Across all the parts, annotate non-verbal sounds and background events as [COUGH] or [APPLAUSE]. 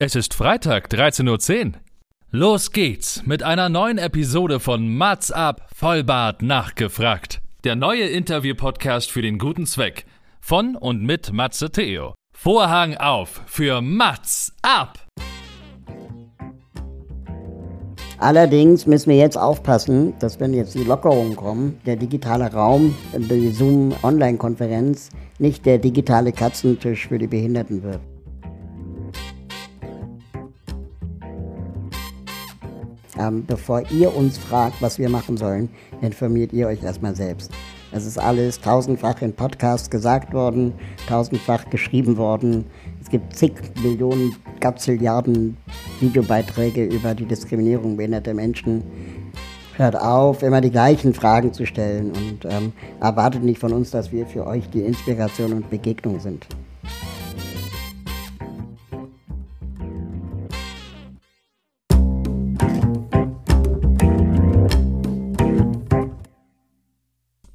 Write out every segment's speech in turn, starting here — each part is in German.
Es ist Freitag, 13.10 Uhr. Los geht's mit einer neuen Episode von Mats ab, Vollbart nachgefragt. Der neue Interview-Podcast für den guten Zweck. Von und mit Matze Theo. Vorhang auf für Mats ab! Allerdings müssen wir jetzt aufpassen, dass wenn jetzt die Lockerungen kommen, der digitale Raum, die Zoom-Online-Konferenz nicht der digitale Katzentisch für die Behinderten wird. Ähm, bevor ihr uns fragt, was wir machen sollen, informiert ihr euch erstmal selbst. Es ist alles tausendfach in Podcasts gesagt worden, tausendfach geschrieben worden. Es gibt zig Millionen, Gazilliarden Videobeiträge über die Diskriminierung behinderter Menschen. Hört auf, immer die gleichen Fragen zu stellen und ähm, erwartet nicht von uns, dass wir für euch die Inspiration und Begegnung sind.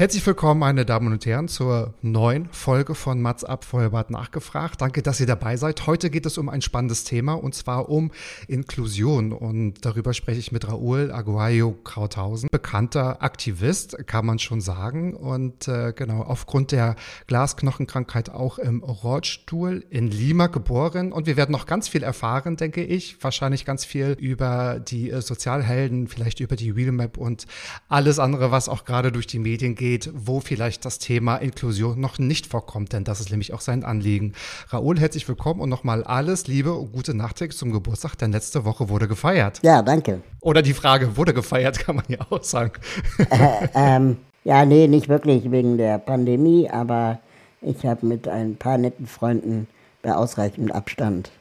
Herzlich willkommen, meine Damen und Herren, zur neuen Folge von Mats ab Feuerbad nachgefragt. Danke, dass ihr dabei seid. Heute geht es um ein spannendes Thema und zwar um Inklusion. Und darüber spreche ich mit Raoul Aguayo Krauthausen, bekannter Aktivist, kann man schon sagen. Und äh, genau, aufgrund der Glasknochenkrankheit auch im Rollstuhl in Lima geboren. Und wir werden noch ganz viel erfahren, denke ich. Wahrscheinlich ganz viel über die äh, Sozialhelden, vielleicht über die Wheelmap und alles andere, was auch gerade durch die Medien geht geht, wo vielleicht das Thema Inklusion noch nicht vorkommt, denn das ist nämlich auch sein Anliegen. Raoul, herzlich willkommen und nochmal alles Liebe und gute Nachträge zum Geburtstag, denn letzte Woche wurde gefeiert. Ja, danke. Oder die Frage, wurde gefeiert, [LAUGHS] kann man ja auch sagen. Äh, ähm, ja, nee, nicht wirklich wegen der Pandemie, aber ich habe mit ein paar netten Freunden bei ausreichendem Abstand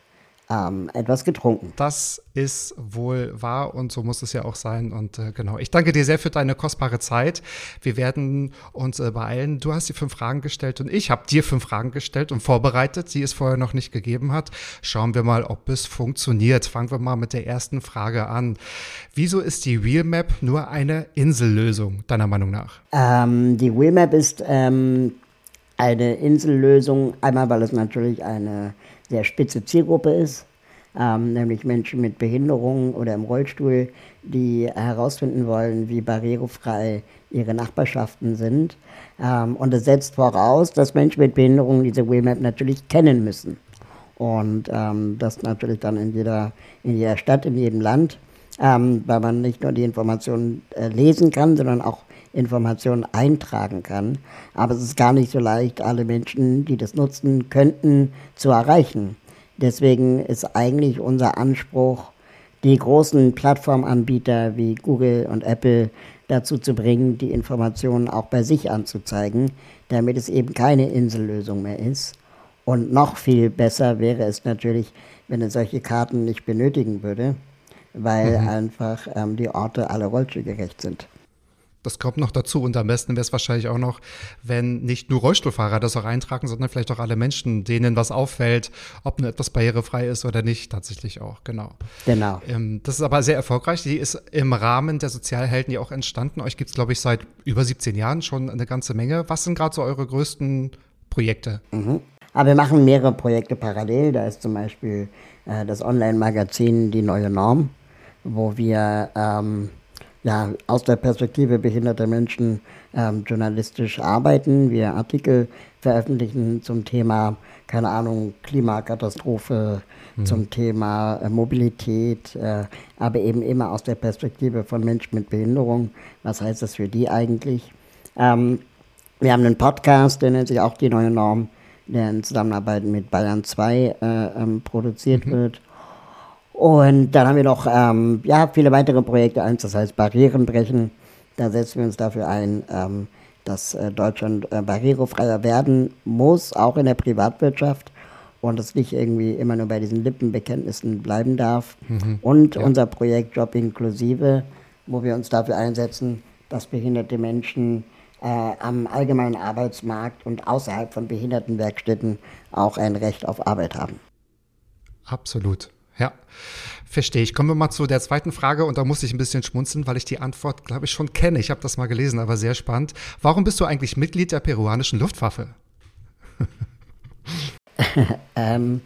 ähm, etwas getrunken. Das ist wohl wahr und so muss es ja auch sein. Und äh, genau, ich danke dir sehr für deine kostbare Zeit. Wir werden uns äh, beeilen. Du hast die fünf Fragen gestellt und ich habe dir fünf Fragen gestellt und vorbereitet, die es vorher noch nicht gegeben hat. Schauen wir mal, ob es funktioniert. Fangen wir mal mit der ersten Frage an. Wieso ist die Wheelmap nur eine Insellösung, deiner Meinung nach? Ähm, die Wheelmap ist ähm, eine Insellösung, einmal weil es natürlich eine sehr spitze Zielgruppe ist, ähm, nämlich Menschen mit Behinderungen oder im Rollstuhl, die herausfinden wollen, wie barrierefrei ihre Nachbarschaften sind. Ähm, und es setzt voraus, dass Menschen mit Behinderungen diese Wheelmap natürlich kennen müssen. Und ähm, das natürlich dann in jeder, in jeder Stadt, in jedem Land, ähm, weil man nicht nur die Informationen äh, lesen kann, sondern auch Informationen eintragen kann. Aber es ist gar nicht so leicht, alle Menschen, die das nutzen könnten, zu erreichen. Deswegen ist eigentlich unser Anspruch, die großen Plattformanbieter wie Google und Apple dazu zu bringen, die Informationen auch bei sich anzuzeigen, damit es eben keine Insellösung mehr ist. Und noch viel besser wäre es natürlich, wenn es solche Karten nicht benötigen würde, weil mhm. einfach ähm, die Orte alle rollstuhlgerecht sind. Das kommt noch dazu und am besten wäre es wahrscheinlich auch noch, wenn nicht nur Rollstuhlfahrer das auch eintragen, sondern vielleicht auch alle Menschen, denen was auffällt, ob nur etwas barrierefrei ist oder nicht, tatsächlich auch, genau. Genau. Ähm, das ist aber sehr erfolgreich. Die ist im Rahmen der Sozialhelden ja auch entstanden. Euch gibt es, glaube ich, seit über 17 Jahren schon eine ganze Menge. Was sind gerade so eure größten Projekte? Mhm. Aber wir machen mehrere Projekte parallel. Da ist zum Beispiel äh, das Online-Magazin Die neue Norm, wo wir ähm, ja, aus der Perspektive behinderter Menschen ähm, journalistisch arbeiten, wir Artikel veröffentlichen zum Thema, keine Ahnung, Klimakatastrophe, mhm. zum Thema äh, Mobilität, äh, aber eben immer aus der Perspektive von Menschen mit Behinderung. Was heißt das für die eigentlich? Ähm, wir haben einen Podcast, der nennt sich auch die neue Norm, der in Zusammenarbeit mit Bayern 2 äh, ähm, produziert mhm. wird. Und dann haben wir noch ähm, ja, viele weitere Projekte. Eins, das heißt Barrieren brechen. Da setzen wir uns dafür ein, ähm, dass äh, Deutschland äh, barrierefreier werden muss, auch in der Privatwirtschaft. und es nicht irgendwie immer nur bei diesen Lippenbekenntnissen bleiben darf. Mhm. Und ja. unser Projekt Job Inklusive, wo wir uns dafür einsetzen, dass behinderte Menschen äh, am allgemeinen Arbeitsmarkt und außerhalb von Behindertenwerkstätten auch ein Recht auf Arbeit haben. Absolut. Ja, verstehe ich. Kommen wir mal zu der zweiten Frage und da muss ich ein bisschen schmunzeln, weil ich die Antwort, glaube ich, schon kenne. Ich habe das mal gelesen, aber sehr spannend. Warum bist du eigentlich Mitglied der peruanischen Luftwaffe? [LAUGHS] ähm,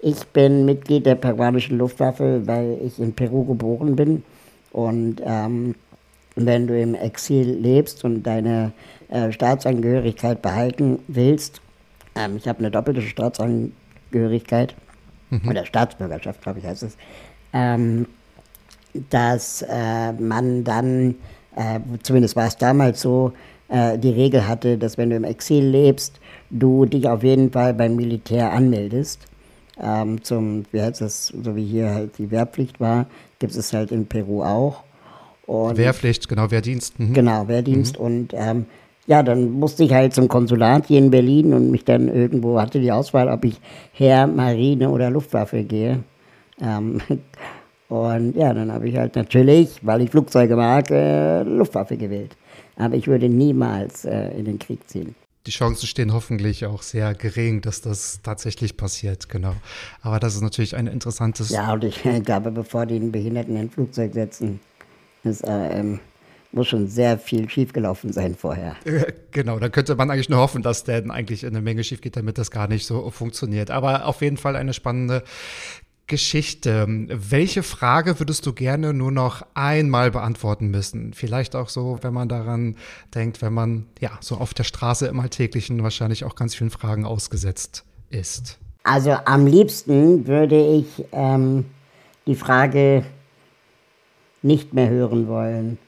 ich bin Mitglied der peruanischen Luftwaffe, weil ich in Peru geboren bin. Und ähm, wenn du im Exil lebst und deine äh, Staatsangehörigkeit behalten willst, ähm, ich habe eine doppelte Staatsangehörigkeit, mhm. oder Staatsbürgerschaft, glaube ich, heißt es, ähm, dass äh, man dann, äh, zumindest war es damals so, äh, die Regel hatte, dass wenn du im Exil lebst, du dich auf jeden Fall beim Militär anmeldest. Ähm, zum, wie heißt das, so wie hier halt die Wehrpflicht war, gibt es halt in Peru auch. Und Wehrpflicht, genau, Wehrdienst. Mhm. Genau, Wehrdienst. Mhm. Und ähm, ja, dann musste ich halt zum Konsulat hier in Berlin und mich dann irgendwo hatte die Auswahl, ob ich Heer, Marine oder Luftwaffe gehe. Ähm, [LAUGHS] und ja, dann habe ich halt natürlich, weil ich Flugzeuge mag, äh, Luftwaffe gewählt. Aber ich würde niemals äh, in den Krieg ziehen. Die Chancen stehen hoffentlich auch sehr gering, dass das tatsächlich passiert, genau. Aber das ist natürlich ein interessantes. Ja, und ich glaube, bevor die einen Behinderten in ein Flugzeug setzen, ist äh, ähm, muss schon sehr viel schiefgelaufen sein vorher. Genau, dann könnte man eigentlich nur hoffen, dass denn eigentlich eine Menge schief geht, damit das gar nicht so funktioniert. Aber auf jeden Fall eine spannende Geschichte. Welche Frage würdest du gerne nur noch einmal beantworten müssen? Vielleicht auch so, wenn man daran denkt, wenn man ja so auf der Straße im Alltäglichen wahrscheinlich auch ganz vielen Fragen ausgesetzt ist. Also am liebsten würde ich ähm, die Frage nicht mehr hören wollen.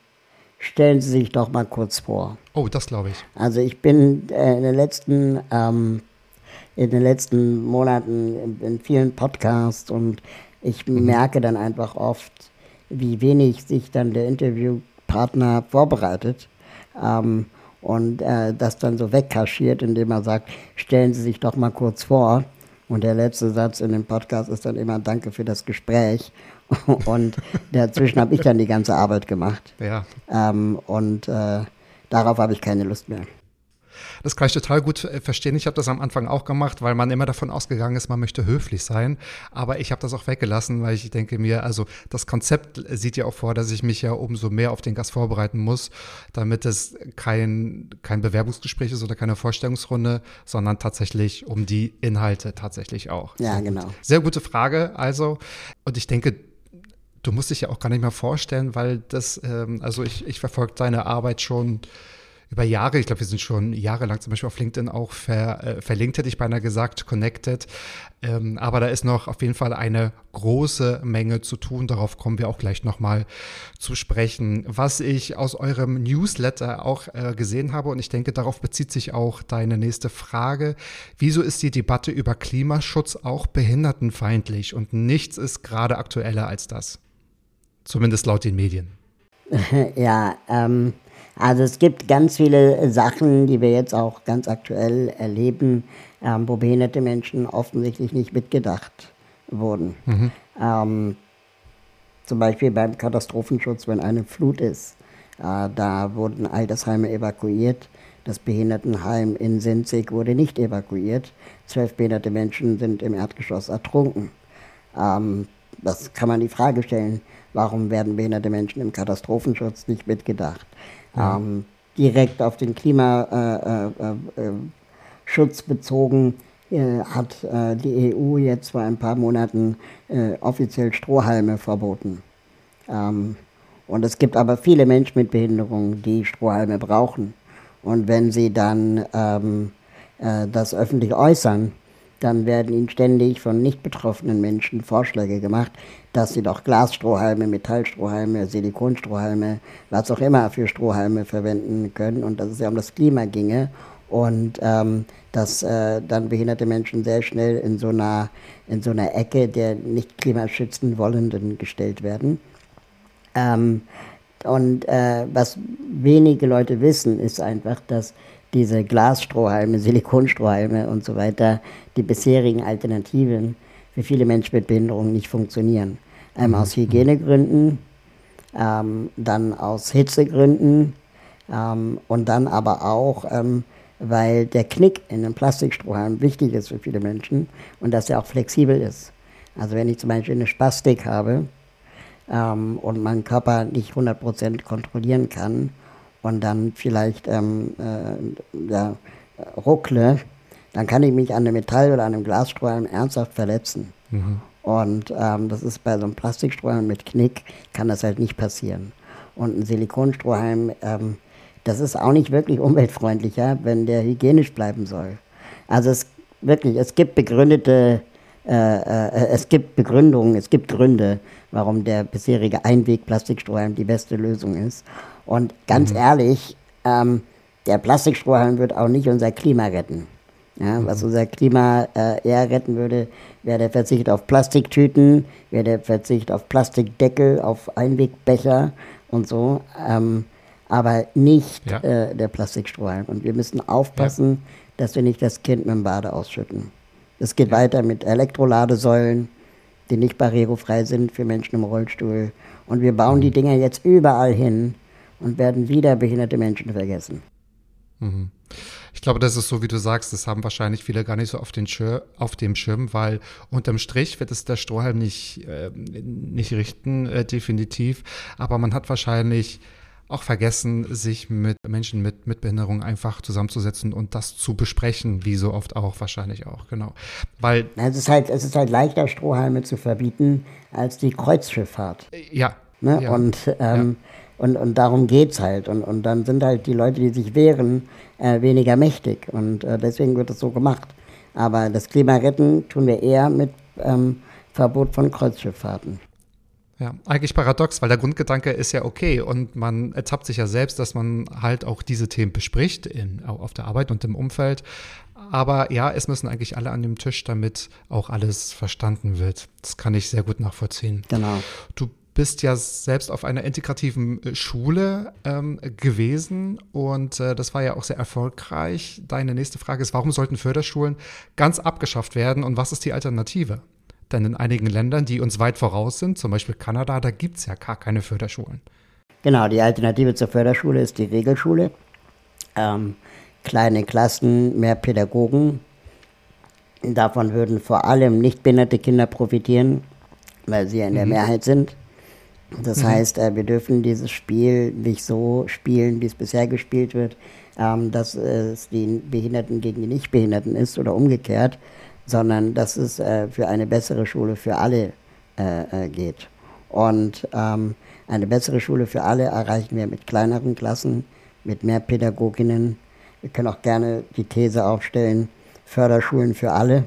Stellen Sie sich doch mal kurz vor. Oh, das glaube ich. Also ich bin äh, in den letzten ähm, in den letzten Monaten in vielen Podcasts und ich mhm. merke dann einfach oft, wie wenig sich dann der Interviewpartner vorbereitet ähm, und äh, das dann so wegkaschiert, indem er sagt, stellen Sie sich doch mal kurz vor. Und der letzte Satz in dem Podcast ist dann immer Danke für das Gespräch. [LAUGHS] und dazwischen habe ich dann die ganze Arbeit gemacht. Ja. Ähm, und äh, darauf habe ich keine Lust mehr. Das kann ich total gut äh, verstehen. Ich habe das am Anfang auch gemacht, weil man immer davon ausgegangen ist, man möchte höflich sein. Aber ich habe das auch weggelassen, weil ich denke mir, also das Konzept sieht ja auch vor, dass ich mich ja umso mehr auf den Gast vorbereiten muss, damit es kein, kein Bewerbungsgespräch ist oder keine Vorstellungsrunde, sondern tatsächlich um die Inhalte tatsächlich auch. Ja, genau. Sehr gute Frage. Also, und ich denke, du musst dich ja auch gar nicht mehr vorstellen, weil das, ähm, also ich, ich verfolge deine Arbeit schon über Jahre, ich glaube, wir sind schon jahrelang zum Beispiel auf LinkedIn auch ver, äh, verlinkt, hätte ich beinahe gesagt, connected. Ähm, aber da ist noch auf jeden Fall eine große Menge zu tun. Darauf kommen wir auch gleich nochmal zu sprechen. Was ich aus eurem Newsletter auch äh, gesehen habe, und ich denke, darauf bezieht sich auch deine nächste Frage. Wieso ist die Debatte über Klimaschutz auch behindertenfeindlich? Und nichts ist gerade aktueller als das. Zumindest laut den Medien. [LAUGHS] ja, ähm, also es gibt ganz viele Sachen, die wir jetzt auch ganz aktuell erleben, ähm, wo behinderte Menschen offensichtlich nicht mitgedacht wurden. Mhm. Ähm, zum Beispiel beim Katastrophenschutz, wenn eine Flut ist. Äh, da wurden Altersheime evakuiert. Das Behindertenheim in Sinzig wurde nicht evakuiert. Zwölf behinderte Menschen sind im Erdgeschoss ertrunken. Ähm, das kann man die Frage stellen, warum werden behinderte Menschen im Katastrophenschutz nicht mitgedacht? Ja. Ähm, direkt auf den Klimaschutz äh, äh, äh, bezogen hat die EU jetzt vor ein paar Monaten offiziell Strohhalme verboten. Ähm, und es gibt aber viele Menschen mit Behinderung, die Strohhalme brauchen. Und wenn sie dann ähm, das öffentlich äußern, dann werden ihnen ständig von nicht betroffenen Menschen Vorschläge gemacht, dass sie doch Glasstrohhalme, Metallstrohhalme, Silikonstrohhalme, was auch immer für Strohhalme verwenden können und dass es ja um das Klima ginge und ähm, dass äh, dann behinderte Menschen sehr schnell in so einer, in so einer Ecke der nicht klimaschützen Wollenden gestellt werden. Ähm, und äh, was wenige Leute wissen, ist einfach, dass diese Glasstrohhalme, Silikonstrohhalme und so weiter, die bisherigen Alternativen für viele Menschen mit Behinderung nicht funktionieren. Einmal aus Hygienegründen, ähm, dann aus Hitzegründen ähm, und dann aber auch, ähm, weil der Knick in einem Plastikstrohhalm wichtig ist für viele Menschen und dass er auch flexibel ist. Also wenn ich zum Beispiel eine Spastik habe ähm, und meinen Körper nicht 100% kontrollieren kann und dann vielleicht ähm, äh, ja, ruckle, dann kann ich mich an einem Metall- oder an einem Glasstrohhalm ernsthaft verletzen. Mhm. Und ähm, das ist bei so einem Plastikstrohhalm mit Knick, kann das halt nicht passieren. Und ein Silikonstrohhalm, ähm, das ist auch nicht wirklich umweltfreundlicher, wenn der hygienisch bleiben soll. Also es wirklich, es gibt begründete, äh, äh, es gibt Begründungen, es gibt Gründe, warum der bisherige Einweg-Plastikstrohhalm die beste Lösung ist. Und ganz mhm. ehrlich, ähm, der Plastikstrohhalm wird auch nicht unser Klima retten. Ja, was mhm. unser Klima äh, eher retten würde, wäre der Verzicht auf Plastiktüten, wäre der Verzicht auf Plastikdeckel, auf Einwegbecher und so, ähm, aber nicht ja. äh, der Plastikstrohhalm. Und wir müssen aufpassen, ja. dass wir nicht das Kind mit dem Bade ausschütten. Es geht weiter mit Elektroladesäulen, die nicht barrierefrei sind für Menschen im Rollstuhl. Und wir bauen die Dinger jetzt überall hin und werden wieder behinderte Menschen vergessen. Mhm. Ich glaube, das ist so, wie du sagst, das haben wahrscheinlich viele gar nicht so auf, den Schir auf dem Schirm, weil unterm Strich wird es der Strohhalm nicht, äh, nicht richten, äh, definitiv. Aber man hat wahrscheinlich auch vergessen, sich mit Menschen mit, mit Behinderung einfach zusammenzusetzen und das zu besprechen, wie so oft auch, wahrscheinlich auch, genau. Weil es ist halt, es ist halt leichter, Strohhalme zu verbieten, als die Kreuzschifffahrt. Ja. Ne? ja und ähm, ja. Und, und darum geht es halt. Und, und dann sind halt die Leute, die sich wehren, äh, weniger mächtig. Und äh, deswegen wird es so gemacht. Aber das Klima retten tun wir eher mit ähm, Verbot von Kreuzschifffahrten. Ja, eigentlich paradox, weil der Grundgedanke ist ja okay und man ertappt sich ja selbst, dass man halt auch diese Themen bespricht in, auf der Arbeit und im Umfeld. Aber ja, es müssen eigentlich alle an dem Tisch, damit auch alles verstanden wird. Das kann ich sehr gut nachvollziehen. Genau. Du bist ja selbst auf einer integrativen äh, Schule ähm, gewesen und äh, das war ja auch sehr erfolgreich. Deine nächste Frage ist, warum sollten Förderschulen ganz abgeschafft werden und was ist die Alternative? Denn in einigen Ländern, die uns weit voraus sind, zum Beispiel Kanada, da gibt es ja gar keine Förderschulen. Genau, die Alternative zur Förderschule ist die Regelschule. Ähm, kleine Klassen, mehr Pädagogen. Davon würden vor allem nicht behinderte Kinder profitieren, weil sie ja in der mhm. Mehrheit sind. Das mhm. heißt, äh, wir dürfen dieses Spiel nicht so spielen, wie es bisher gespielt wird, ähm, dass es die Behinderten gegen die Nichtbehinderten ist oder umgekehrt, sondern dass es äh, für eine bessere Schule für alle äh, äh, geht. Und ähm, eine bessere Schule für alle erreichen wir mit kleineren Klassen, mit mehr Pädagoginnen. Wir können auch gerne die These aufstellen, Förderschulen für alle.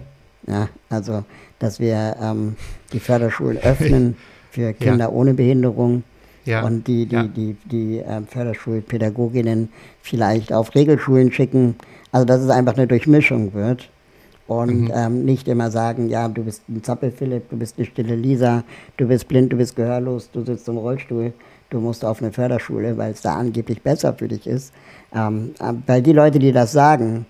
Ja, also, dass wir ähm, die Förderschulen [LAUGHS] öffnen für Kinder ja. ohne Behinderung. Ja. Und die, die, die, die, die äh, Förderschulpädagoginnen vielleicht auf Regelschulen schicken. Also dass es einfach eine Durchmischung wird. Und mhm. ähm, nicht immer sagen, ja, du bist ein Zappel-Philipp, du bist eine stille Lisa, du bist blind, du bist gehörlos, du sitzt im Rollstuhl, du musst auf eine Förderschule, weil es da angeblich besser für dich ist. Ähm, äh, weil die Leute, die das sagen,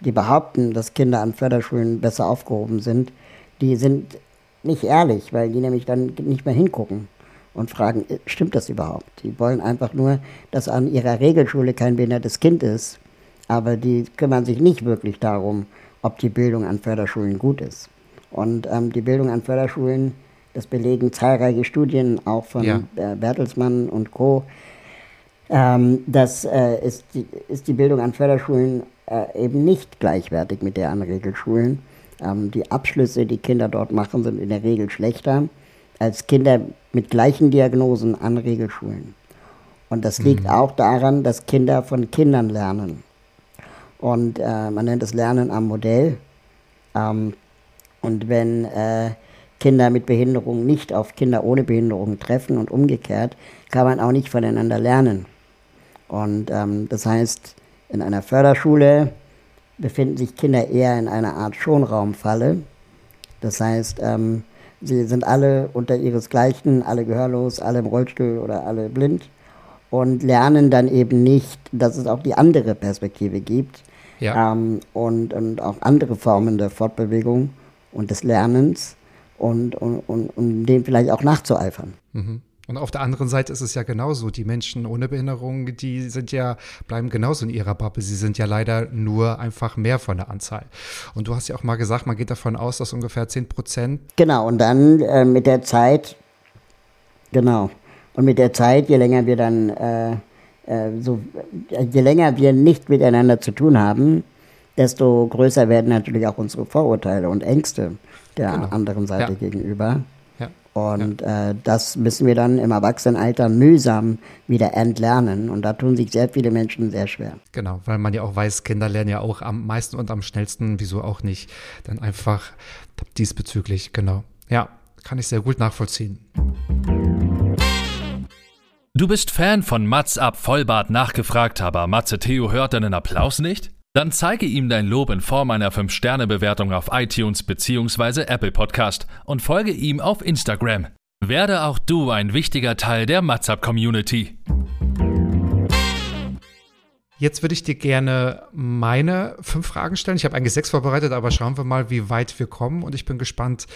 die behaupten, dass Kinder an Förderschulen besser aufgehoben sind, die sind nicht ehrlich, weil die nämlich dann nicht mehr hingucken und fragen, äh, stimmt das überhaupt? Die wollen einfach nur, dass an ihrer Regelschule kein behindertes Kind ist, aber die kümmern sich nicht wirklich darum, ob die Bildung an Förderschulen gut ist. Und ähm, die Bildung an Förderschulen, das belegen zahlreiche Studien, auch von ja. äh, Bertelsmann und Co., ähm, das äh, ist, die, ist die Bildung an Förderschulen äh, eben nicht gleichwertig mit der an Regelschulen. Ähm, die Abschlüsse, die Kinder dort machen, sind in der Regel schlechter als Kinder mit gleichen Diagnosen an Regelschulen. Und das liegt mhm. auch daran, dass Kinder von Kindern lernen. Und äh, man nennt es Lernen am Modell. Ähm, und wenn äh, Kinder mit Behinderung nicht auf Kinder ohne Behinderung treffen und umgekehrt, kann man auch nicht voneinander lernen. Und ähm, das heißt, in einer Förderschule befinden sich Kinder eher in einer Art Schonraumfalle. Das heißt, ähm, sie sind alle unter ihresgleichen, alle gehörlos, alle im Rollstuhl oder alle blind. und lernen dann eben nicht, dass es auch die andere Perspektive gibt Ja. ähm, und, und auch andere Formen der Fortbewegung und des Lernens und, und, und, und dem vielleicht auch nachzueifern. Mhm. Und auf der anderen Seite ist es ja genauso. Die Menschen ohne Behinderung, die sind ja, bleiben genauso in ihrer Bubble. Sie sind ja leider nur einfach mehr von der Anzahl. Und du hast ja auch mal gesagt, man geht davon aus, dass ungefähr 10 Prozent Genau, und dann äh, mit der Zeit, genau, und mit der Zeit, je länger wir dann, äh, äh, so, äh, je länger wir nicht miteinander zu tun haben, desto größer werden natürlich auch unsere Vorurteile und Ängste der Genau. anderen Seite Ja. gegenüber. Ja. Und äh, das müssen wir dann im Erwachsenenalter mühsam wieder entlernen. Und da tun sich sehr viele Menschen sehr schwer. Genau, weil man ja auch weiß, Kinder lernen ja auch am meisten und am schnellsten, wieso auch nicht, dann einfach diesbezüglich, genau. Ja, kann ich sehr gut nachvollziehen. Du bist Fan von Mats ab Vollbart nachgefragt, aber Matze Theo hört deinen Applaus nicht? Dann zeige ihm dein Lob in Form einer 5-Sterne-Bewertung auf iTunes bzw. Apple Podcast und folge ihm auf Instagram. Werde auch du ein wichtiger Teil der Matzap Community. Jetzt würde ich dir gerne meine fünf Fragen stellen. Ich habe eigentlich sechs vorbereitet, aber schauen wir mal, wie weit wir kommen. Und ich bin gespannt,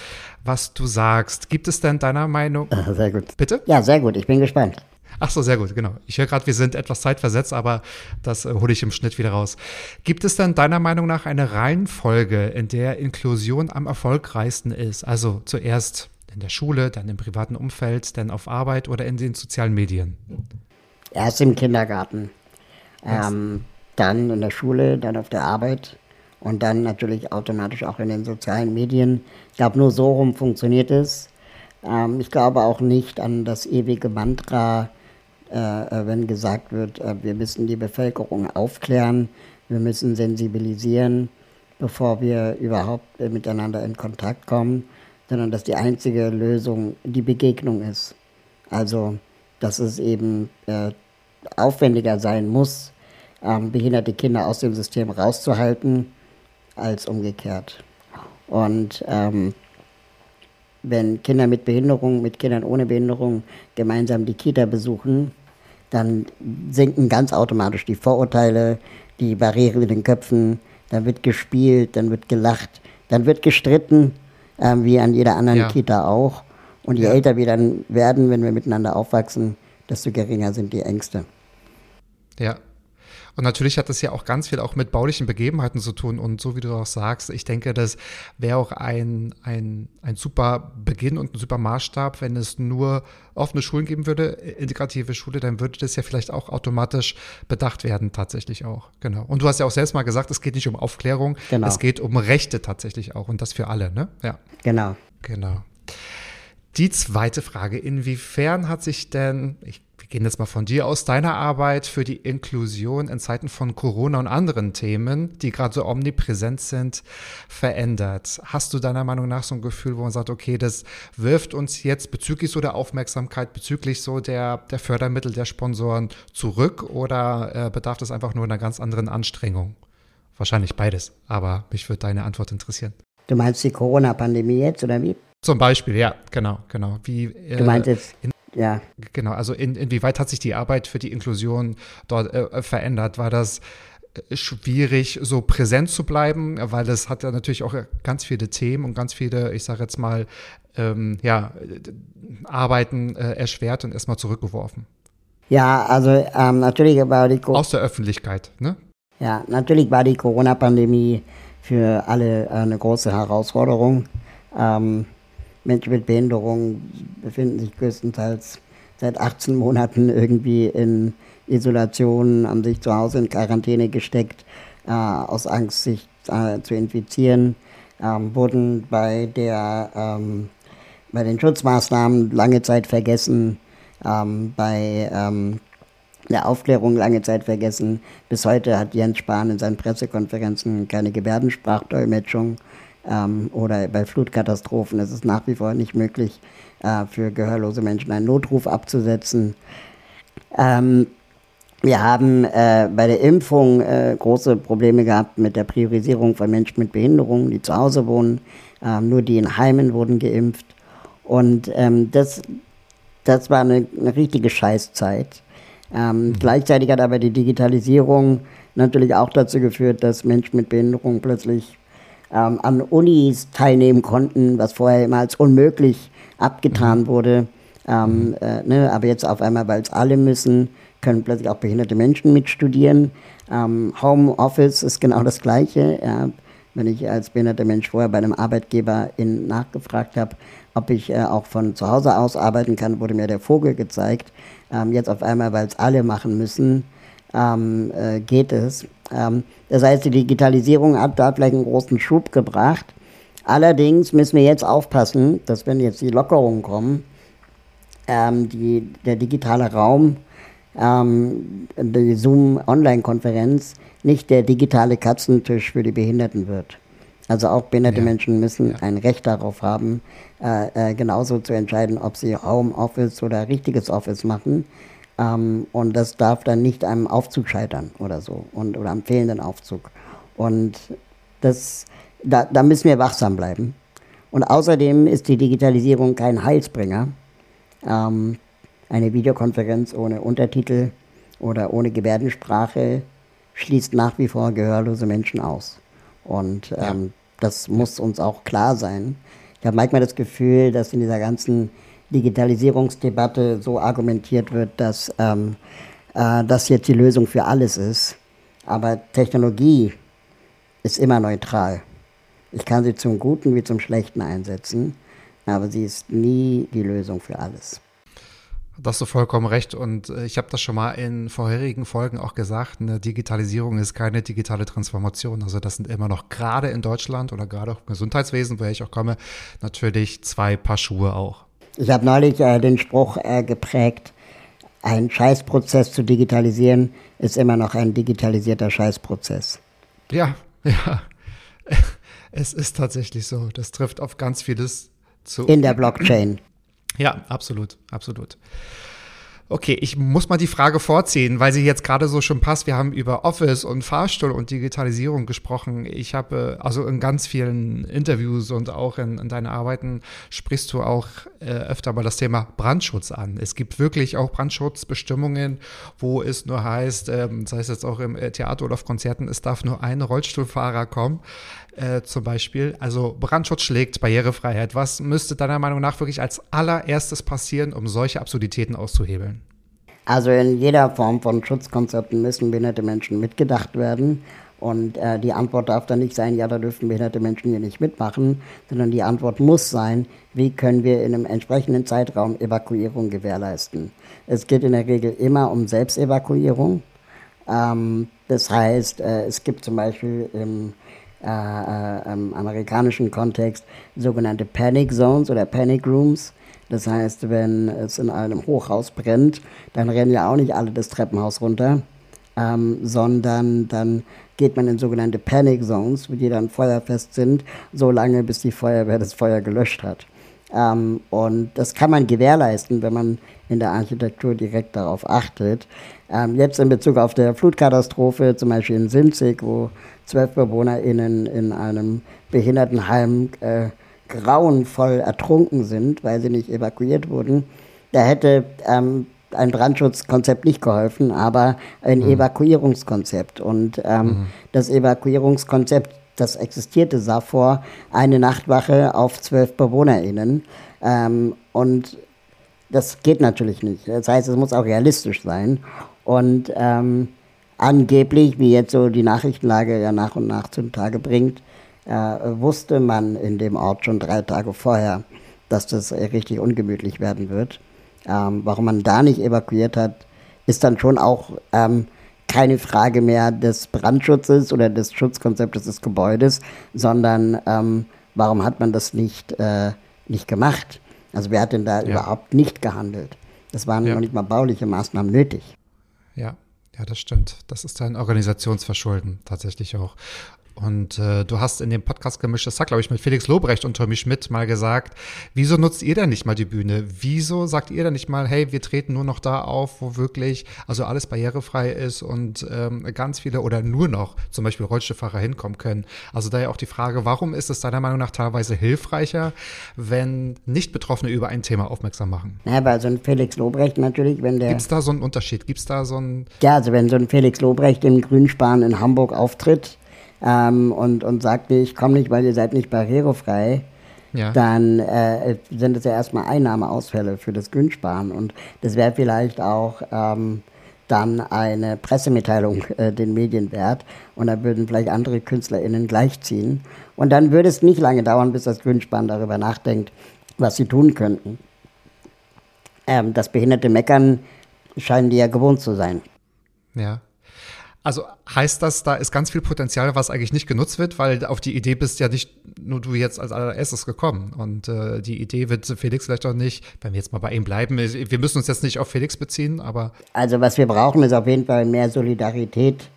was du sagst. Gibt es denn deiner Meinung? Äh, Sehr gut. Bitte? Ja, sehr gut. Ich bin gespannt. Ach so, sehr gut, genau. Ich höre gerade, wir sind etwas zeitversetzt, aber das äh, hole ich im Schnitt wieder raus. Gibt es denn deiner Meinung nach eine Reihenfolge, in der Inklusion am erfolgreichsten ist? Also zuerst in der Schule, dann im privaten Umfeld, dann auf Arbeit oder in den sozialen Medien? Erst im Kindergarten, ähm, dann in der Schule, dann auf der Arbeit und dann natürlich automatisch auch in den sozialen Medien. Ich glaube, nur so rum funktioniert es. Ähm, ich glaube auch nicht an das ewige Mantra, wenn gesagt wird, äh, wir müssen die Bevölkerung aufklären, wir müssen sensibilisieren, bevor wir überhaupt äh, miteinander in Kontakt kommen, sondern dass die einzige Lösung die Begegnung ist. Also, dass es eben äh, aufwendiger sein muss, ähm, behinderte Kinder aus dem System rauszuhalten, als umgekehrt. Und ähm, wenn Kinder mit Behinderung, mit Kindern ohne Behinderung gemeinsam die Kita besuchen, dann sinken ganz automatisch die Vorurteile, die Barrieren in den Köpfen, dann wird gespielt, dann wird gelacht, dann wird gestritten, ähm, wie an jeder anderen Ja. Kita auch. Und je Ja. älter wir dann werden, wenn wir miteinander aufwachsen, desto geringer sind die Ängste. Ja. Und natürlich hat das ja auch ganz viel auch mit baulichen Begebenheiten zu tun. Und so wie du auch sagst, ich denke, das wäre auch ein, ein, ein super Beginn und ein super Maßstab, wenn es nur offene Schulen geben würde, integrative Schule, dann würde das ja vielleicht auch automatisch bedacht werden, tatsächlich auch. Genau. Und du hast ja auch selbst mal gesagt, es geht nicht um Aufklärung, Genau. es geht um Rechte tatsächlich auch und das für alle, ne? Ja. Genau. Genau. Die zweite Frage, inwiefern hat sich denn, ich, gehen jetzt mal von dir aus, deine Arbeit für die Inklusion in Zeiten von Corona und anderen Themen, die gerade so omnipräsent sind, verändert? Hast du deiner Meinung nach so ein Gefühl, wo man sagt, okay, das wirft uns jetzt bezüglich so der Aufmerksamkeit, bezüglich so der, der Fördermittel, der Sponsoren zurück oder äh, bedarf das einfach nur einer ganz anderen Anstrengung? Wahrscheinlich beides, aber mich würde deine Antwort interessieren. Du meinst die Corona-Pandemie jetzt oder wie? Zum Beispiel, ja, genau, genau. Wie, äh, Du meinst jetzt, ja. Genau, also in, inwieweit hat sich die Arbeit für die Inklusion dort äh, verändert? War das äh, schwierig, so präsent zu bleiben? Weil das hat ja natürlich auch ganz viele Themen und ganz viele, ich sage jetzt mal, ähm, ja, Arbeiten äh, erschwert und erstmal zurückgeworfen. Ja, also ähm, natürlich war die Co Aus der Öffentlichkeit, ne? ja, natürlich war die Corona-Pandemie für alle eine große Herausforderung. Ähm, Menschen mit Behinderung befinden sich größtenteils seit 18 Monaten irgendwie in Isolation, haben sich zu Hause in Quarantäne gesteckt, äh, aus Angst, sich äh, zu infizieren, ähm, wurden bei, der, ähm, bei den Schutzmaßnahmen lange Zeit vergessen, ähm, bei ähm, der Aufklärung lange Zeit vergessen. Bis heute hat Jens Spahn in seinen Pressekonferenzen keine Gebärdensprachdolmetschung. Ähm, oder bei Flutkatastrophen ist es nach wie vor nicht möglich, äh, für gehörlose Menschen einen Notruf abzusetzen. Ähm, wir haben äh, bei der Impfung äh, große Probleme gehabt mit der Priorisierung von Menschen mit Behinderungen, die zu Hause wohnen. Ähm, nur die in Heimen wurden geimpft. Und ähm, das, das war eine, eine richtige Scheißzeit. Ähm, mhm. Gleichzeitig hat aber die Digitalisierung natürlich auch dazu geführt, dass Menschen mit Behinderung plötzlich ähm, an Unis teilnehmen konnten, was vorher immer als unmöglich abgetan mhm. wurde. Ähm, mhm. äh, ne, aber jetzt auf einmal, weil es alle müssen, können plötzlich auch behinderte Menschen mitstudieren. Ähm, Homeoffice ist genau das Gleiche. Ja. Wenn ich als behinderter Mensch vorher bei einem Arbeitgeber in, nachgefragt habe, ob ich äh, auch von zu Hause aus arbeiten kann, wurde mir der Vogel gezeigt. Ähm, jetzt auf einmal, weil es alle machen müssen, ähm, äh, geht es. Ähm, das heißt, die Digitalisierung hat da vielleicht einen großen Schub gebracht. Allerdings müssen wir jetzt aufpassen, dass wenn jetzt die Lockerungen kommen, ähm, die, der digitale Raum, ähm, die Zoom-Online-Konferenz nicht der digitale Katzentisch für die Behinderten wird. Also auch behinderte ja. Menschen müssen ja. ein Recht darauf haben, äh, äh, genauso zu entscheiden, ob sie Homeoffice oder richtiges Office machen. Ähm, und das darf dann nicht am Aufzug scheitern oder so und, oder am fehlenden Aufzug. Und das, da, da müssen wir wachsam bleiben. Und außerdem ist die Digitalisierung kein Heilsbringer. Ähm, eine Videokonferenz ohne Untertitel oder ohne Gebärdensprache schließt nach wie vor gehörlose Menschen aus. Und ähm, ja. das muss uns auch klar sein. Ich habe manchmal das Gefühl, dass in dieser ganzen Digitalisierungsdebatte so argumentiert wird, dass ähm, äh, das jetzt die Lösung für alles ist. Aber Technologie ist immer neutral. Ich kann sie zum Guten wie zum Schlechten einsetzen, aber sie ist nie die Lösung für alles. Da hast du vollkommen recht. Und äh, ich habe das schon mal in vorherigen Folgen auch gesagt, eine Digitalisierung ist keine digitale Transformation. Also das sind immer noch gerade in Deutschland oder gerade auch im Gesundheitswesen, woher ich auch komme, natürlich zwei Paar Schuhe auch. Ich habe neulich äh, den Spruch äh, geprägt, ein Scheißprozess zu digitalisieren ist immer noch ein digitalisierter Scheißprozess. Ja, [LAUGHS] ja. Es ist tatsächlich so. Das trifft auf ganz vieles zu. In der Blockchain. Ja, absolut, absolut. Okay, ich muss mal die Frage vorziehen, weil sie jetzt gerade so schon passt. Wir haben über Office und Fahrstuhl und Digitalisierung gesprochen. Ich habe also in ganz vielen Interviews und auch in, in deinen Arbeiten sprichst du auch äh, öfter mal das Thema Brandschutz an. Es gibt wirklich auch Brandschutzbestimmungen, wo es nur heißt, ähm, sei es jetzt auch im äh, Theater oder auf Konzerten, es darf nur ein Rollstuhlfahrer kommen äh, zum Beispiel. Also Brandschutz schlägt Barrierefreiheit. Was müsste deiner Meinung nach wirklich als allererstes passieren, um solche Absurditäten auszuhebeln? Also in jeder Form von Schutzkonzepten müssen behinderte Menschen mitgedacht werden. Und äh, die Antwort darf dann nicht sein, ja, da dürfen behinderte Menschen hier nicht mitmachen, sondern die Antwort muss sein, wie können wir in einem entsprechenden Zeitraum Evakuierung gewährleisten. Es geht in der Regel immer um Selbstevakuierung. Ähm, das heißt, äh, es gibt zum Beispiel im äh, äh, im amerikanischen Kontext sogenannte Panic Zones oder Panic Rooms. Das heißt, wenn es in einem Hochhaus brennt, dann rennen ja auch nicht alle das Treppenhaus runter, ähm, sondern dann geht man in sogenannte Panic Zones, die dann feuerfest sind, so lange bis die Feuerwehr das Feuer gelöscht hat. Ähm, und das kann man gewährleisten, wenn man in der Architektur direkt darauf achtet. Ähm, jetzt in Bezug auf der Flutkatastrophe, zum Beispiel in Sinzig, wo zwölf BewohnerInnen in einem Behindertenheim äh, grauenvoll ertrunken sind, weil sie nicht evakuiert wurden. Da hätte ähm, ein Brandschutzkonzept nicht geholfen, aber ein mhm. Evakuierungskonzept. Und ähm, mhm. das Evakuierungskonzept, das existierte, sah vor eine Nachtwache auf zwölf BewohnerInnen. Ähm, und das geht natürlich nicht. Das heißt, es muss auch realistisch sein. Und ähm, angeblich, wie jetzt so die Nachrichtenlage ja nach und nach zum Tage bringt, wusste man in dem Ort schon drei Tage vorher, dass das richtig ungemütlich werden wird. Ähm, warum man da nicht evakuiert hat, ist dann schon auch ähm, keine Frage mehr des Brandschutzes oder des Schutzkonzeptes des Gebäudes, sondern ähm, warum hat man das nicht, äh, nicht gemacht? Also wer hat denn da ja. überhaupt nicht gehandelt? Das waren ja. noch nicht mal bauliche Maßnahmen nötig. Ja, ja, das stimmt. Das ist ein Organisationsverschulden tatsächlich auch. Und äh, du hast in dem Podcast Gemischtes Sack, glaube ich, mit Felix Lobrecht und Tommy Schmidt mal gesagt, wieso nutzt ihr denn nicht mal die Bühne? Wieso sagt ihr denn nicht mal, hey, wir treten nur noch da auf, wo wirklich, also alles barrierefrei ist und ähm, ganz viele oder nur noch zum Beispiel Rollstuhlfahrer hinkommen können? Also daher auch die Frage, warum ist es deiner Meinung nach teilweise hilfreicher, wenn Nicht-Betroffene über ein Thema aufmerksam machen? Ja, weil so ein Felix Lobrecht natürlich, wenn der. Gibt es da so einen Unterschied? Gibt es da so einen. Ja, also wenn so ein Felix Lobrecht im Grünspan in Hamburg auftritt, ähm, und, und sagt, nee, ich komme nicht, weil ihr seid nicht barrierefrei, ja. dann äh, sind es ja erstmal Einnahmeausfälle für das Grünsparen. Und das wäre vielleicht auch ähm, dann eine Pressemitteilung [LAUGHS] äh, den Medien wert. Und da würden vielleicht andere KünstlerInnen gleichziehen. Und dann würde es nicht lange dauern, bis das Grünsparen darüber nachdenkt, was sie tun könnten. Ähm, das behinderte Meckern scheinen die ja gewohnt zu sein. Ja. Also heißt das, da ist ganz viel Potenzial, was eigentlich nicht genutzt wird, weil auf die Idee bist ja nicht nur du jetzt als allererstes gekommen. Und äh, die Idee wird Felix vielleicht auch nicht, wenn wir jetzt mal bei ihm bleiben, wir müssen uns jetzt nicht auf Felix beziehen, aber. Also was wir brauchen, ist auf jeden Fall mehr Solidarität.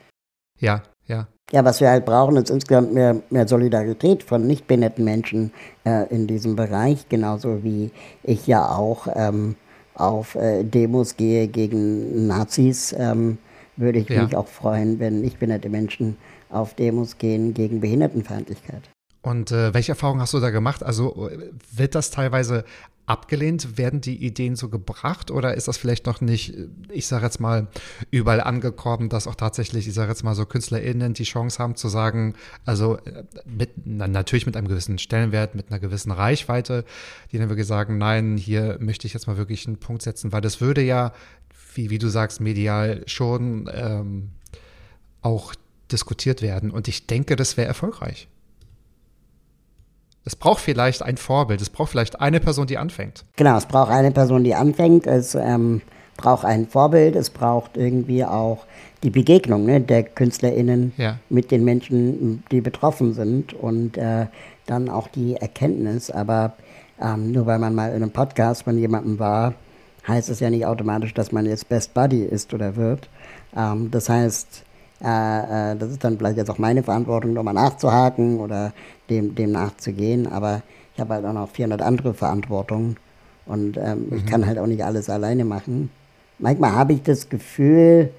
Ja, ja. Ja, was wir halt brauchen, ist insgesamt mehr, mehr Solidarität von nicht behinderten Menschen äh, in diesem Bereich, genauso wie ich ja auch ähm, auf äh, Demos gehe gegen Nazis. Ähm, würde ich ja. mich auch freuen, wenn nicht-behinderte Menschen auf Demos gehen gegen Behindertenfeindlichkeit. Und äh, welche Erfahrungen hast du da gemacht? Also wird das teilweise abgelehnt? Werden die Ideen so gebracht oder ist das vielleicht noch nicht, ich sage jetzt mal, überall angekommen, dass auch tatsächlich, ich sage jetzt mal so KünstlerInnen die Chance haben zu sagen, also äh, mit, na, natürlich mit einem gewissen Stellenwert, mit einer gewissen Reichweite, die dann wirklich sagen, nein, hier möchte ich jetzt mal wirklich einen Punkt setzen, weil das würde ja wie, wie du sagst, medial schon ähm, auch diskutiert werden. Und ich denke, das wäre erfolgreich. Es braucht vielleicht ein Vorbild, es braucht vielleicht eine Person, die anfängt. Genau, es braucht eine Person, die anfängt, es ähm, braucht ein Vorbild, es braucht irgendwie auch die Begegnung ne, der KünstlerInnen ja. mit den Menschen, die betroffen sind und äh, dann auch die Erkenntnis. Aber ähm, nur weil man mal in einem Podcast von jemandem war, heißt es ja nicht automatisch, dass man jetzt Best Buddy ist oder wird. Ähm, das heißt, äh, äh, das ist dann vielleicht jetzt auch meine Verantwortung, nochmal nachzuhaken oder dem, dem nachzugehen. Aber ich habe halt auch noch 400 andere Verantwortungen und ähm, mhm. ich kann halt auch nicht alles alleine machen. Manchmal habe ich das Gefühl,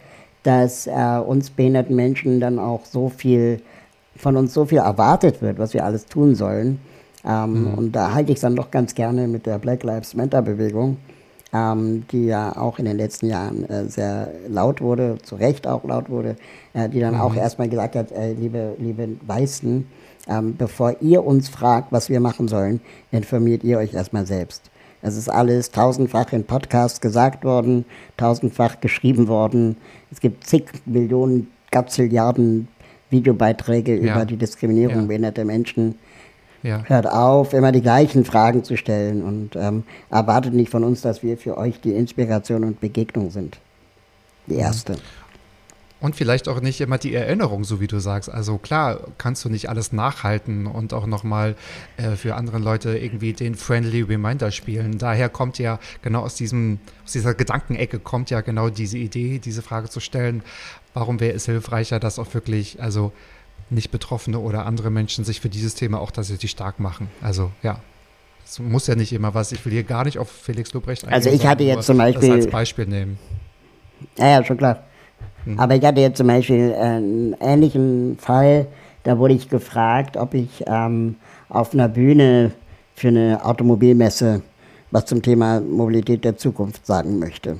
dass äh, uns behinderten Menschen dann auch so viel, von uns so viel erwartet wird, was wir alles tun sollen. Ähm, mhm. Und da halte ich es dann doch ganz gerne mit der Black Lives Matter Bewegung ähm, die ja auch in den letzten Jahren äh, sehr laut wurde, zu Recht auch laut wurde, äh, die dann mhm. auch erstmal gesagt hat, äh, liebe, liebe Weißen, ähm, bevor ihr uns fragt, was wir machen sollen, informiert ihr euch erstmal selbst. Es ist alles tausendfach in Podcasts gesagt worden, tausendfach geschrieben worden. Es gibt zig Millionen, Gazilliarden Videobeiträge ja. über die Diskriminierung ja. behinderter Menschen. Ja. Hört auf, immer die gleichen Fragen zu stellen und ähm, erwartet nicht von uns, dass wir für euch die Inspiration und Begegnung sind. Die mhm. erste. Und vielleicht auch nicht immer die Erinnerung, so wie du sagst. Also klar, kannst du nicht alles nachhalten und auch nochmal äh, für andere Leute irgendwie den Friendly Reminder spielen. Daher kommt ja genau aus diesem, aus dieser Gedankenecke kommt ja genau diese Idee, diese Frage zu stellen, warum wäre es hilfreicher, dass auch wirklich, also nicht-Betroffene oder andere Menschen sich für dieses Thema auch tatsächlich stark machen. Also ja, es muss ja nicht immer was. Ich will hier gar nicht auf Felix Lobrecht eingehen. Also ich hatte jetzt zum Beispiel. Das als Beispiel nehmen. Ja, ja, schon klar. Hm. Aber ich hatte jetzt zum Beispiel einen ähnlichen Fall, da wurde ich gefragt, ob ich ähm, auf einer Bühne für eine Automobilmesse was zum Thema Mobilität der Zukunft sagen möchte.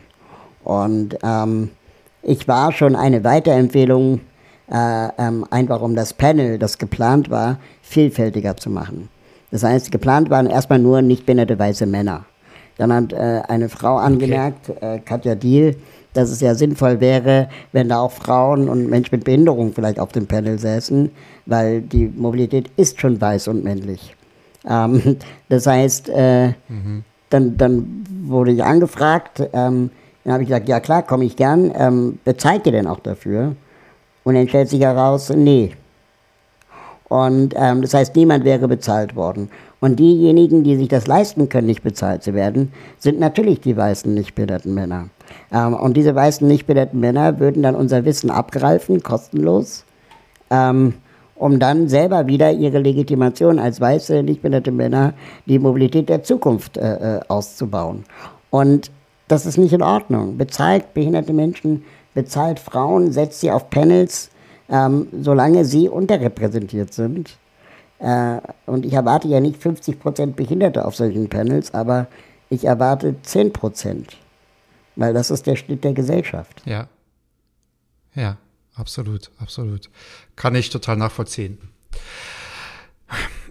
Und ähm, ich war schon eine Weiterempfehlung äh, ähm, einfach um das Panel, das geplant war, vielfältiger zu machen. Das heißt, geplant waren erstmal nur nicht behinderte weiße Männer. Dann hat äh, eine Frau angemerkt, okay. äh, Katja Diel, dass es ja sinnvoll wäre, wenn da auch Frauen und Menschen mit Behinderung vielleicht auf dem Panel säßen, weil die Mobilität ist schon weiß und männlich. Ähm, [LAUGHS] das heißt, äh, mhm. dann, dann wurde ich angefragt, ähm, dann habe ich gesagt, ja klar, komme ich gern, ähm, bezahlt ihr denn auch dafür? Und dann stellt sich heraus, nee. Und ähm, das heißt, niemand wäre bezahlt worden. Und diejenigen, die sich das leisten können, nicht bezahlt zu werden, sind natürlich die weißen nicht behinderten Männer. Ähm, und diese weißen nicht behinderten Männer würden dann unser Wissen abgreifen, kostenlos. Ähm, um dann selber wieder ihre Legitimation als weiße, nicht behinderte Männer, die Mobilität der Zukunft äh, äh, auszubauen. Und das ist nicht in Ordnung. Bezahlt behinderte Menschen, bezahlt Frauen, setzt sie auf Panels, ähm, solange sie unterrepräsentiert sind. Äh, und ich erwarte ja nicht 50 Prozent Behinderte auf solchen Panels, aber ich erwarte 10 Prozent. Weil das ist der Schnitt der Gesellschaft. Ja. Ja, absolut, absolut. Kann ich total nachvollziehen.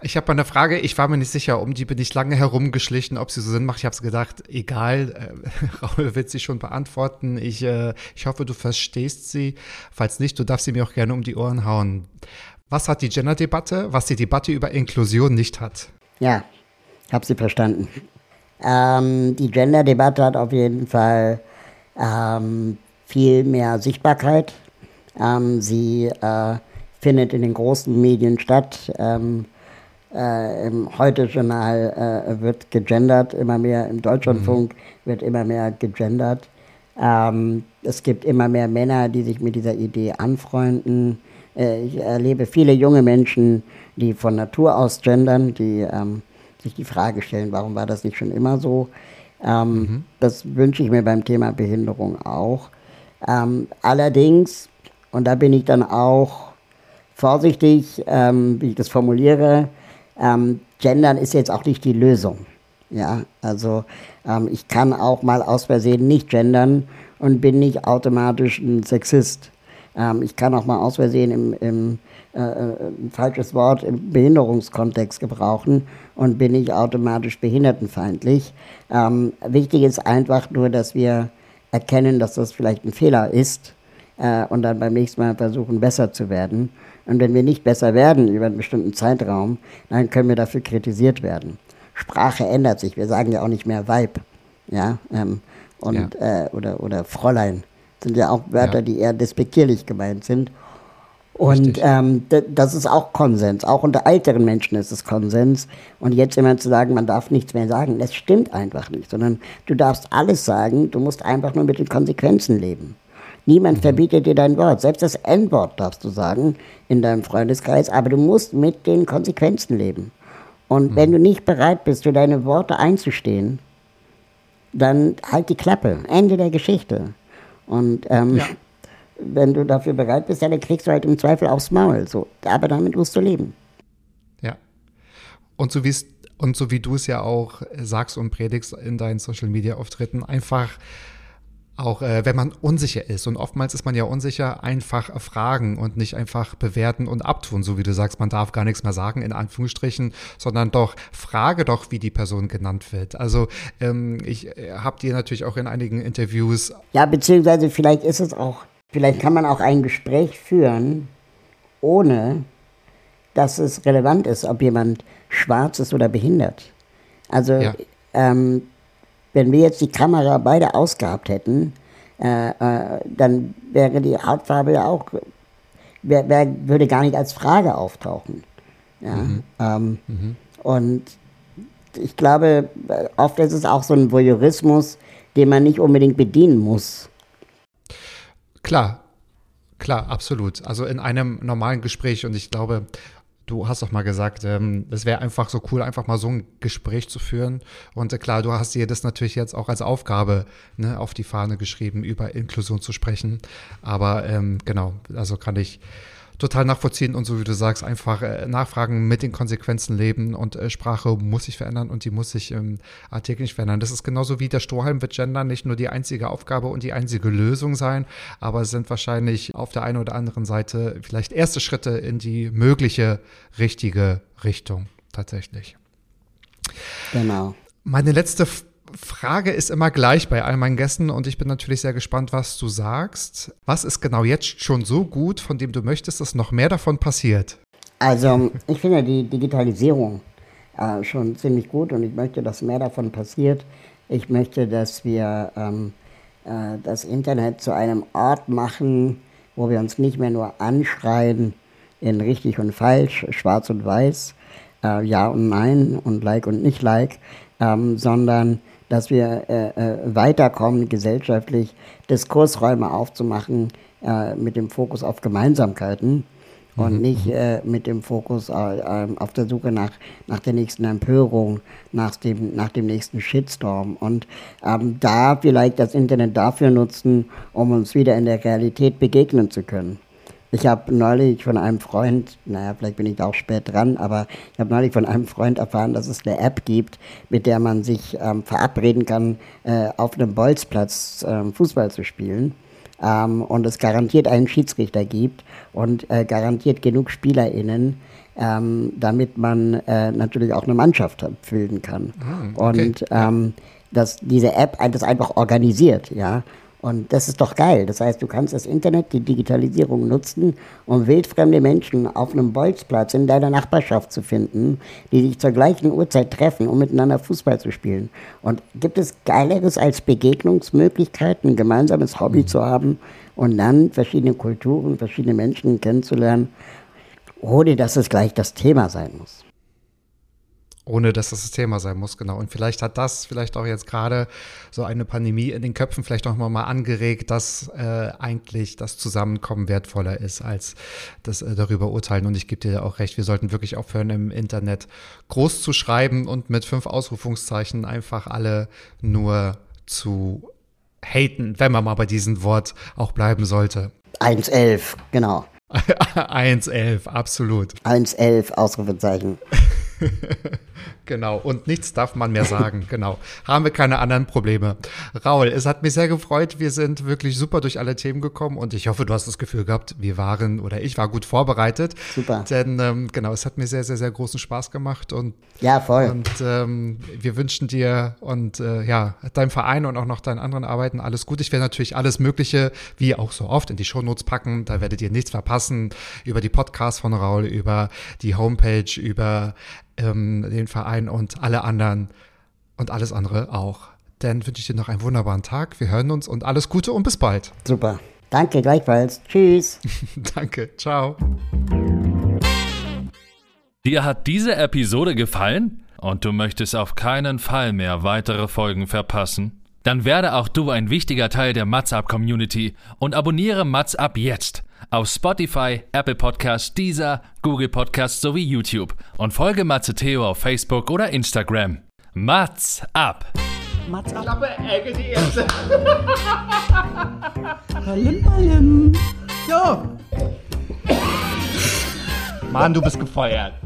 Ich habe mal eine Frage, ich war mir nicht sicher, um die bin ich lange herumgeschlichen, ob sie so Sinn macht. Ich habe es gedacht, egal, äh, [LAUGHS] Raul wird sie schon beantworten. Ich, äh, ich hoffe, du verstehst sie. Falls nicht, du darfst sie mir auch gerne um die Ohren hauen. Was hat die Gender-Debatte, was die Debatte über Inklusion nicht hat? Ja, habe sie verstanden. Ähm, die Gender-Debatte hat auf jeden Fall ähm, viel mehr Sichtbarkeit. Ähm, sie äh, findet in den großen Medien statt. Ähm, äh, Im Heute-Journal äh, wird gegendert, immer mehr im Deutschlandfunk mhm. wird immer mehr gegendert. Ähm, es gibt immer mehr Männer, die sich mit dieser Idee anfreunden. Äh, ich erlebe viele junge Menschen, die von Natur aus gendern, die ähm, sich die Frage stellen, warum war das nicht schon immer so? Ähm, mhm. Das wünsche ich mir beim Thema Behinderung auch. Ähm, allerdings, und da bin ich dann auch vorsichtig, ähm, wie ich das formuliere, ähm, Gendern ist jetzt auch nicht die Lösung. Ja, also ähm, ich kann auch mal aus Versehen nicht gendern und bin nicht automatisch ein Sexist. Ähm, ich kann auch mal aus Versehen im, im äh, äh, ein falsches Wort im Behinderungskontext gebrauchen und bin nicht automatisch behindertenfeindlich. Ähm, wichtig ist einfach nur, dass wir erkennen, dass das vielleicht ein Fehler ist äh, und dann beim nächsten Mal versuchen, besser zu werden. Und wenn wir nicht besser werden über einen bestimmten Zeitraum, dann können wir dafür kritisiert werden. Sprache ändert sich. Wir sagen ja auch nicht mehr Weib, ja, ähm, und ja. Äh, oder oder Fräulein sind ja auch Wörter, ja. die eher despektierlich gemeint sind. Und ähm, das ist auch Konsens. Auch unter älteren Menschen ist es Konsens. Und jetzt immer zu sagen, man darf nichts mehr sagen, das stimmt einfach nicht. Sondern du darfst alles sagen, du musst einfach nur mit den Konsequenzen leben. Niemand verbietet dir dein Wort. Selbst das N-Wort darfst du sagen in deinem Freundeskreis, aber du musst mit den Konsequenzen leben. Und mhm. wenn du nicht bereit bist, für deine Worte einzustehen, dann halt die Klappe. Ende der Geschichte. Und ähm, ja [LAUGHS] wenn du dafür bereit bist, dann kriegst du halt im Zweifel aufs Maul. So. Aber damit musst du leben. Ja. Und so wie und so wie du es ja auch sagst und predigst in deinen Social Media Auftritten, einfach auch äh, wenn man unsicher ist. Und oftmals ist man ja unsicher, einfach fragen und nicht einfach bewerten und abtun. So wie du sagst, man darf gar nichts mehr sagen, in Anführungsstrichen, sondern doch frage doch, wie die Person genannt wird. Also ähm, ich äh, habe dir natürlich auch in einigen Interviews. Ja, beziehungsweise vielleicht ist es auch Vielleicht kann man auch ein Gespräch führen, ohne dass es relevant ist, ob jemand schwarz ist oder behindert. Also, ja. ähm, wenn wir jetzt die Kamera beide ausgehabt hätten, äh, äh, dann wäre die Hautfarbe ja auch, wär, wär, würde gar nicht als Frage auftauchen. Ja? Mhm. Ähm, mhm. Und ich glaube, oft ist es auch so ein Voyeurismus, den man nicht unbedingt bedienen muss. Klar, klar, absolut. Also in einem normalen Gespräch und ich glaube, du hast doch mal gesagt, ähm, es wäre einfach so cool, einfach mal so ein Gespräch zu führen. Und äh, klar, du hast dir das natürlich jetzt auch als Aufgabe ne, auf die Fahne geschrieben, über Inklusion zu sprechen. Aber ähm, genau, also kann ich total nachvollziehen und so wie du sagst, einfach äh, nachfragen, mit den Konsequenzen leben und äh, Sprache muss sich verändern und die muss sich ähm, alltäglich verändern. Das ist genauso wie der Strohhalm wird Gender nicht nur die einzige Aufgabe und die einzige Lösung sein, aber es sind wahrscheinlich auf der einen oder anderen Seite vielleicht erste Schritte in die mögliche richtige Richtung tatsächlich. Genau. Meine letzte Frage ist immer gleich bei all meinen Gästen und ich bin natürlich sehr gespannt, was du sagst. Was ist genau jetzt schon so gut, von dem du möchtest, dass noch mehr davon passiert? Also ich finde die Digitalisierung äh, schon ziemlich gut und ich möchte, dass mehr davon passiert. Ich möchte, dass wir ähm, äh, das Internet zu einem Ort machen, wo wir uns nicht mehr nur anschreien in richtig und falsch, schwarz und weiß, äh, ja und nein und like und nicht like, ähm, sondern dass wir äh, äh, weiterkommen, gesellschaftlich Diskursräume aufzumachen äh, mit dem Fokus auf Gemeinsamkeiten. und Mhm. nicht äh, mit dem Fokus äh, ähm, auf der Suche nach, nach der nächsten Empörung, nach dem, nach dem nächsten Shitstorm. Und ähm, da vielleicht das Internet dafür nutzen, um uns wieder in der Realität begegnen zu können. Ich habe neulich von einem Freund, naja, vielleicht bin ich da auch spät dran, aber ich habe neulich von einem Freund erfahren, dass es eine App gibt, mit der man sich ähm, verabreden kann, äh, auf einem Bolzplatz ähm, Fußball zu spielen. Ähm, und es garantiert einen Schiedsrichter gibt und äh, garantiert genug SpielerInnen, ähm, damit man äh, natürlich auch eine Mannschaft bilden kann. okay. Und ähm, dass diese App das einfach organisiert, ja. Und das ist doch geil. Das heißt, du kannst das Internet, die Digitalisierung nutzen, um wildfremde Menschen auf einem Bolzplatz in deiner Nachbarschaft zu finden, die sich zur gleichen Uhrzeit treffen, um miteinander Fußball zu spielen. Und gibt es Geileres als Begegnungsmöglichkeiten, ein gemeinsames Hobby zu haben und dann verschiedene Kulturen, verschiedene Menschen kennenzulernen, ohne dass es gleich das Thema sein muss? Ohne dass das das Thema sein muss, genau. Und vielleicht hat das vielleicht auch jetzt gerade so eine Pandemie in den Köpfen vielleicht noch mal angeregt, dass äh, eigentlich das Zusammenkommen wertvoller ist als das äh, darüber urteilen. Und ich gebe dir auch recht, wir sollten wirklich aufhören, im Internet groß zu schreiben und mit fünf Ausrufungszeichen einfach alle nur zu haten, wenn man mal bei diesem Wort auch bleiben sollte. 1,11, genau. [LAUGHS] 1,11, absolut. 1,11, Ausrufezeichen. [LAUGHS] [LAUGHS] Genau, und nichts darf man mehr sagen. [LAUGHS] genau. Haben wir keine anderen Probleme. Raul, es hat mich sehr gefreut. Wir sind wirklich super durch alle Themen gekommen und ich hoffe, du hast das Gefühl gehabt, wir waren oder ich war gut vorbereitet. Super. Denn ähm, genau, es hat mir sehr, sehr, sehr großen Spaß gemacht und, Ja, voll. und ähm, wir wünschen dir und äh, ja, deinem Verein und auch noch deinen anderen Arbeiten alles gut. Ich werde natürlich alles Mögliche, wie auch so oft, in die Shownotes packen. Da werdet ihr nichts verpassen über die Podcasts von Raul, über die Homepage, über ähm, den Verein und alle anderen und alles andere auch. Dann wünsche ich dir noch einen wunderbaren Tag. Wir hören uns und alles Gute und bis bald. Super. Danke, gleichfalls. Tschüss. [LAUGHS] Danke. Ciao. Dir hat diese Episode gefallen und du möchtest auf keinen Fall mehr weitere Folgen verpassen? Dann werde auch du ein wichtiger Teil der MatzUp Community und abonniere MatzUp jetzt auf Spotify, Apple Podcasts, Deezer, Google Podcasts sowie YouTube und folge Matze Theo auf Facebook oder Instagram. Mats ab! Mats ab. Ballim, ballim. Ja. Mann, du bist gefeuert. [LAUGHS]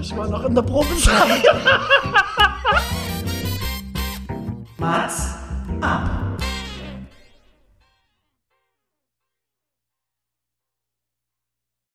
Ich war noch in der Probezeit. [LAUGHS] Mats ab! Ah,